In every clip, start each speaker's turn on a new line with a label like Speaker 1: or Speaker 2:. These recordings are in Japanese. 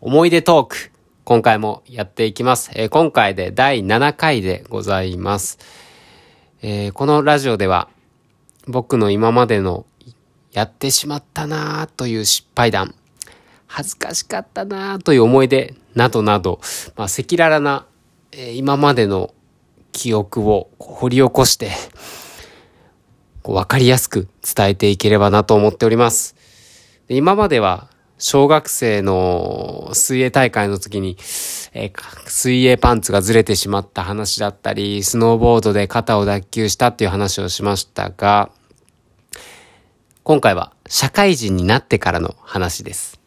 Speaker 1: 思い出トーク。今回もやっていきます。えー今回で第7回でございます。えーこのラジオでは僕の今までのやってしまったなぁという失敗談、恥ずかしかったなぁという思い出などなど、まあ、赤裸々な、えー今までの記憶を掘り起こして、こう分かりやすく伝えていければなと思っております。今までは小学生の水泳大会の時に、えー水泳パンツがずれてしまった話だったり、スノーボードで肩を脱臼したっていう話をしましたが、今回は社会人になってからの話です。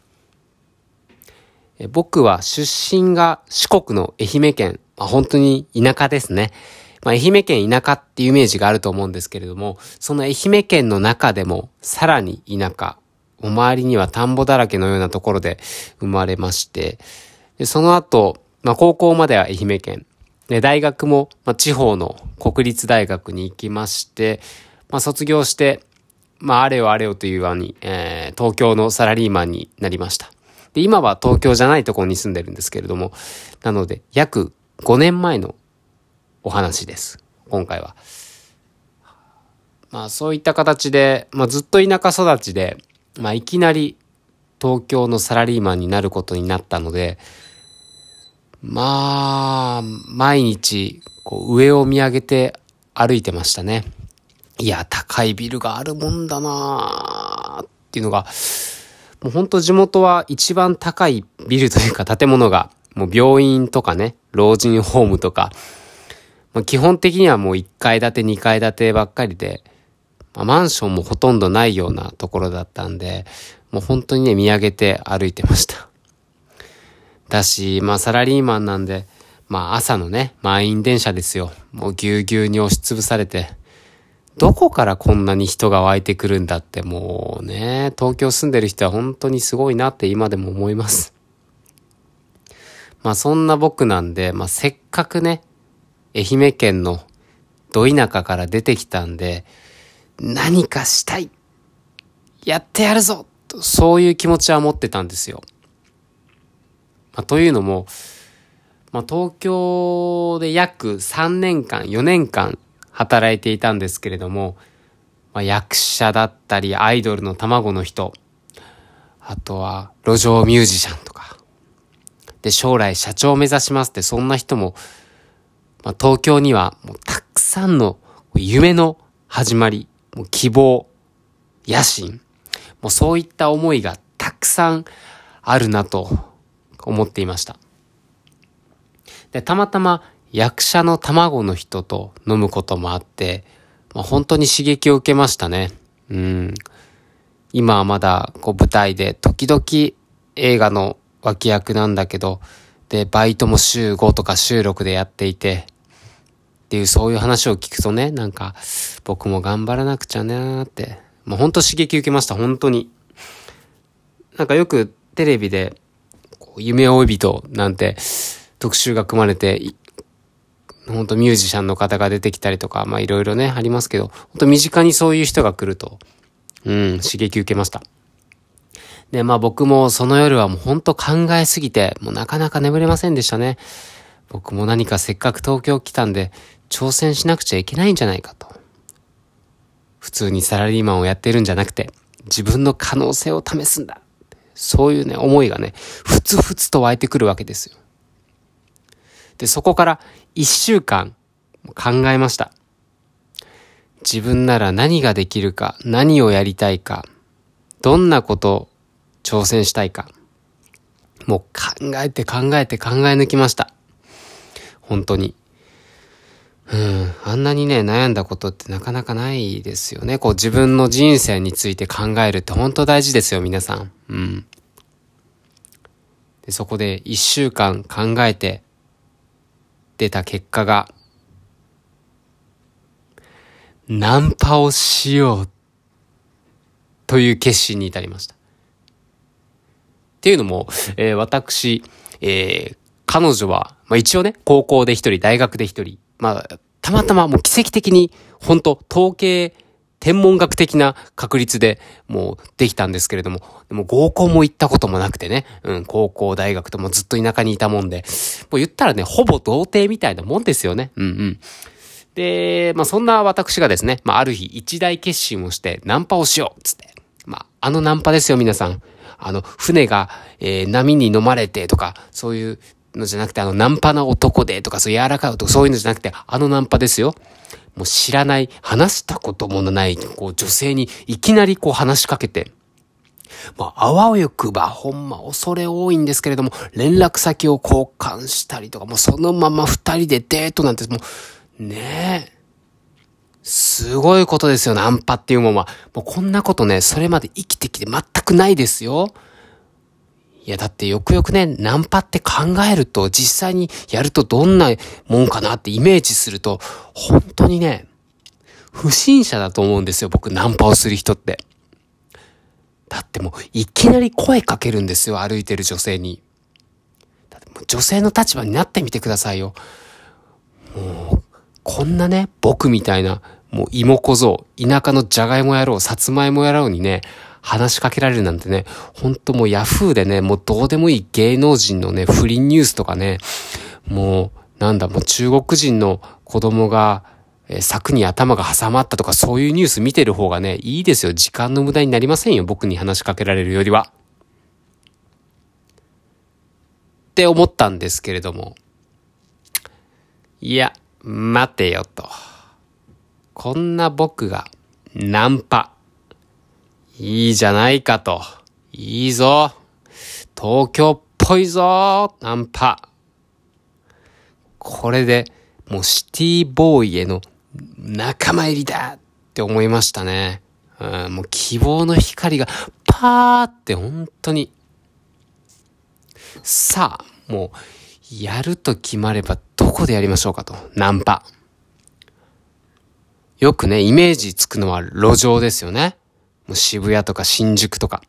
Speaker 1: 僕は出身が四国の愛媛県、まあ、本当に田舎ですね。まあ、愛媛県田舎っていうイメージがあると思うんですけれども、その愛媛県の中でもさらに田舎、お周りには田んぼだらけのようなところで生まれまして、でその後、まあ、高校までは愛媛県、で大学も、まあ、地方の国立大学に行きまして、まあ、卒業して、まあ、あれよあれよというように、えー東京のサラリーマンになりました。で、今は東京じゃないところに住んでるんですけれども、なので、約5年前のお話です。今回は。まあ、そういった形で、まあ、ずっと田舎育ちで、まあ、いきなり東京のサラリーマンになることになったので、まあ、毎日、こう、上を見上げて歩いてましたね。いや、高いビルがあるもんだなっていうのが、もう本当地元は一番高いビルというか建物が、もう病院とかね、老人ホームとか、まあ、基本的にはもう1階建て2階建てばっかりで、まあ、マンションもほとんどないようなところだったんで、もう本当にね、見上げて歩いてました。だし、まあサラリーマンなんで、まあ朝のね、満員電車ですよ。もうぎゅうぎゅうに押しつぶされて、どこからこんなに人が湧いてくるんだってもうね、東京住んでる人は本当にすごいなって今でも思います。まあそんな僕なんで、まあせっかくね、愛媛県のど田舎から出てきたんで、何かしたい。やってやるぞ。とそういう気持ちは持ってたんですよ。まあ、というのも、まあ、東京で約3年間、4年間働いていたんですけれども、まあ、役者だったり、アイドルの卵の人、あとは路上ミュージシャンとか、で、将来社長を目指しますって、そんな人も、まあ、東京にはもうたくさんの夢の始まり、もう希望、野心、もうそういった思いがたくさんあるなと思っていました。で、たまたま役者の卵の人と飲むこともあって、まあ、本当に刺激を受けましたね。うん。今はまだこう舞台で時々映画の脇役なんだけど、で、バイトも週5とか週6でやっていて、っていうそういう話を聞くとね、なんか僕も頑張らなくちゃなーって、もう本当刺激受けました、本当に。なんかよくテレビで、こう夢追い人なんて特集が組まれて、い本当ミュージシャンの方が出てきたりとか、まあいろいろね、ありますけど、本当身近にそういう人が来ると、うん、刺激受けました。で、まあ僕もその夜はもう本当考えすぎて、もうなかなか眠れませんでしたね。僕も何かせっかく東京来たんで、挑戦しなくちゃいけないんじゃないかと。普通にサラリーマンをやってるんじゃなくて、自分の可能性を試すんだ。そういうね、思いがね、ふつふつと湧いてくるわけですよ。で、そこから一週間考えました。自分なら何ができるか、何をやりたいか、どんなことを挑戦したいか。もう考えて考えて考え抜きました。本当に。うん、あんなにね、悩んだことってなかなかないですよね。こう自分の人生について考えるって本当大事ですよ、皆さん。うん。で、そこで一週間考えて出た結果が、ナンパをしようという決心に至りました。っていうのも、えー私、えー彼女は、まあ、一応ね、高校で一人、大学で一人、まあ、たまたまもう奇跡的に、本当統計天文学的な確率でもうできたんですけれども、でも合コンも行ったこともなくてね、うん、高校、大学ともずっと田舎にいたもんで、もう言ったらね、ほぼ童貞みたいなもんですよね。うんうん。で、まあそんな私がですね、まあある日一大決心をしてナンパをしようつって。まああのナンパですよ皆さん。あの船が、えー、波に飲まれてとか、そういうのじゃなくてあのナンパな男でとか、そう柔らかい男、そういうのじゃなくてあのナンパですよ。もう知らない、話したこともない、こう女性にいきなりこう話しかけて、まあ、あわよくば、ほんま恐れ多いんですけれども、連絡先を交換したりとか、もうそのまま二人でデートなんて、もう、ねえ。すごいことですよ、ナンパっていうもんは。もうこんなことね、それまで生きてきて全くないですよ。いや、だってよくよくね、ナンパって考えると、実際にやるとどんなもんかなってイメージすると、本当にね、不審者だと思うんですよ、僕、ナンパをする人って。だってもう、いきなり声かけるんですよ、歩いてる女性に。だってもう女性の立場になってみてくださいよ。もう、こんなね、僕みたいな、もう芋小僧、田舎のじゃがいも野郎、さつまいも野郎にね、話しかけられるなんてね、ほんともうヤフーでね、もうどうでもいい芸能人のね、不倫ニュースとかね、もう、なんだ、もう中国人の子供が、え、柵に頭が挟まったとかそういうニュース見てる方がね、いいですよ。時間の無駄になりませんよ。僕に話しかけられるよりは。って思ったんですけれども。いや、待てよと。こんな僕がナンパ。いいじゃないかと。いいぞ。東京っぽいぞ。ナンパ。これで、もうシティボーイへの仲間入りだって思いましたね。うん、もう希望の光がパーって本当に。さあ、もう、やると決まればどこでやりましょうかと。ナンパ。よくね、イメージつくのは路上ですよね。もう渋谷とか新宿とか。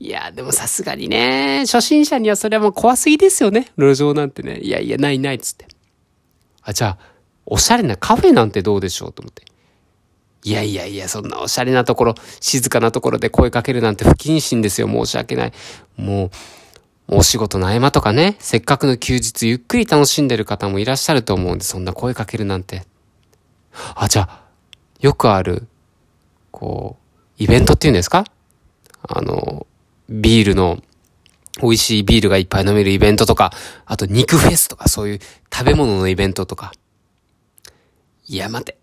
Speaker 1: いや、でもさすがにね、初心者にはそれはもう怖すぎですよね。路上なんてね。いやいや、ないないっつって。あ、じゃあ、おしゃれなカフェなんてどうでしょうと思って。いやいやいや、そんなおしゃれなところ、静かなところで声かけるなんて不謹慎ですよ。申し訳ない。もう、お仕事の合間とかね、せっかくの休日ゆっくり楽しんでる方もいらっしゃると思うんで、そんな声かけるなんて。あ、じゃあ、よくある、こう、イベントっていうんですか？あの、ビールの、美味しいビールがいっぱい飲めるイベントとか、あと肉フェスとかそういう食べ物のイベントとか。いや、待て。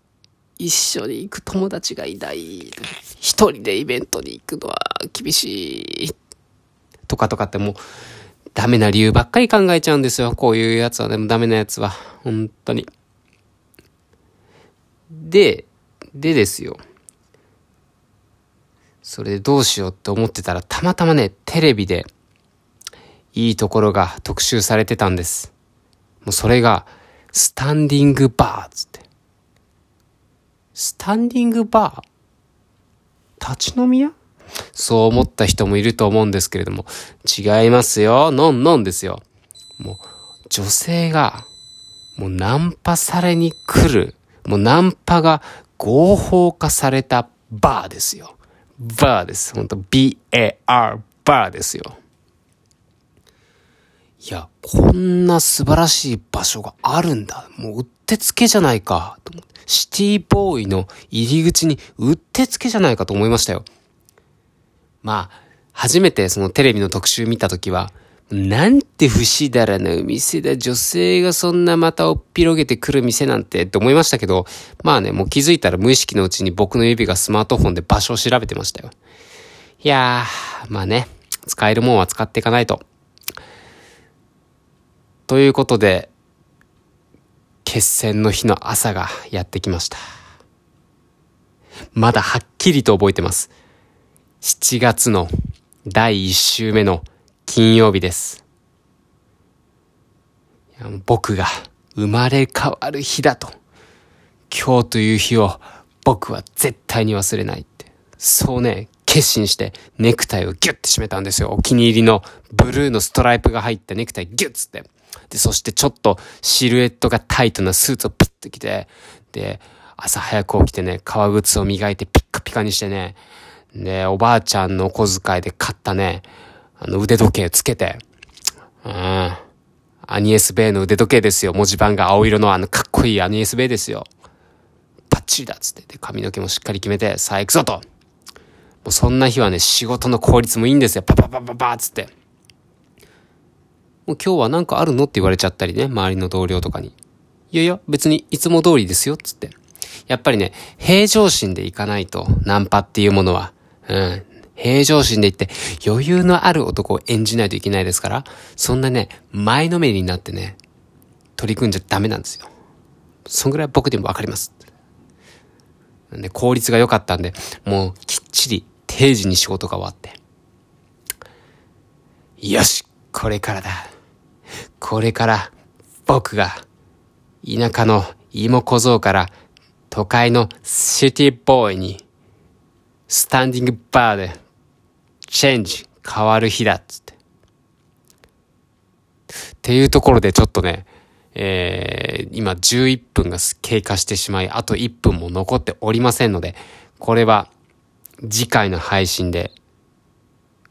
Speaker 1: 一緒に行く友達がいない。一人でイベントに行くのは厳しい。とかとかってもう、ダメな理由ばっかり考えちゃうんですよ。こういうやつはでもダメなやつは。本当に。で、でですよ。それでどうしようって思ってたら、たまたまね、テレビで、いいところが特集されてたんです。もうそれが、スタンディングバーつって。スタンディングバー？立ち飲み屋？そう思った人もいると思うんですけれども、違いますよ。ノンノンですよ。もう、女性が、もうナンパされに来る、もうナンパが合法化されたバーですよ。バーです。本当 B-A-R、バーですよ。いや、こんな素晴らしい場所があるんだ。もううってつけじゃないか。とシティボーイの入り口にうってつけじゃないかと思いましたよ。まあ、初めてそのテレビの特集見たときは、なんて不死だらな店だ。女性がそんなまたおっぴげてくる店なんてって思いましたけど、まあね、もう気づいたら無意識のうちに僕の指がスマートフォンで場所を調べてましたよ。いやー、まあね、使えるもんは使っていかないと。ということで、決戦の日の朝がやってきました。まだはっきりと覚えてます。7月の第1週目の金曜日です。僕が生まれ変わる日だと。今日という日を僕は絶対に忘れないって。そうね、決心してネクタイをギュッて締めたんですよ。お気に入りのブルーのストライプが入ったネクタイギュッつって。で、そしてちょっとシルエットがタイトなスーツをピッと着て、で、朝早く起きてね、革靴を磨いてピッカピカにしてね、で、おばあちゃんのお小遣いで買ったね、あの腕時計つけて、うん。アニエス・ベイの腕時計ですよ。文字盤が青色のあのかっこいいアニエス・ベイですよ。バッチリだっつって。で、髪の毛もしっかり決めて、さあ行くぞと。もうそんな日はね、仕事の効率もいいんですよ。パパパパパーつって。もう今日はなんかあるのって言われちゃったりね、周りの同僚とかに。いやいや、別にいつも通りですよ、つって。やっぱりね、平常心でいかないと、ナンパっていうものは。うん。平常心でいって余裕のある男を演じないといけないですから、そんなね、前のめりになってね、取り組んじゃダメなんですよ。そんぐらい僕でもわかります。で、効率が良かったんで、もうきっちり定時に仕事が終わって。よしこれからだ。これから僕が田舎の芋小僧から都会のシティボーイにスタンディングバーでチェンジ変わる日だっつって。っていうところでちょっとね、えー、今11分が経過してしまい、あと1分も残っておりませんので、これは次回の配信で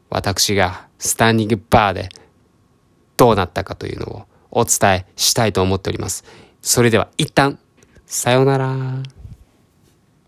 Speaker 1: 私がスタンディングバーでどうなったかというのをお伝えしたいと思っております。それでは一旦、さようなら。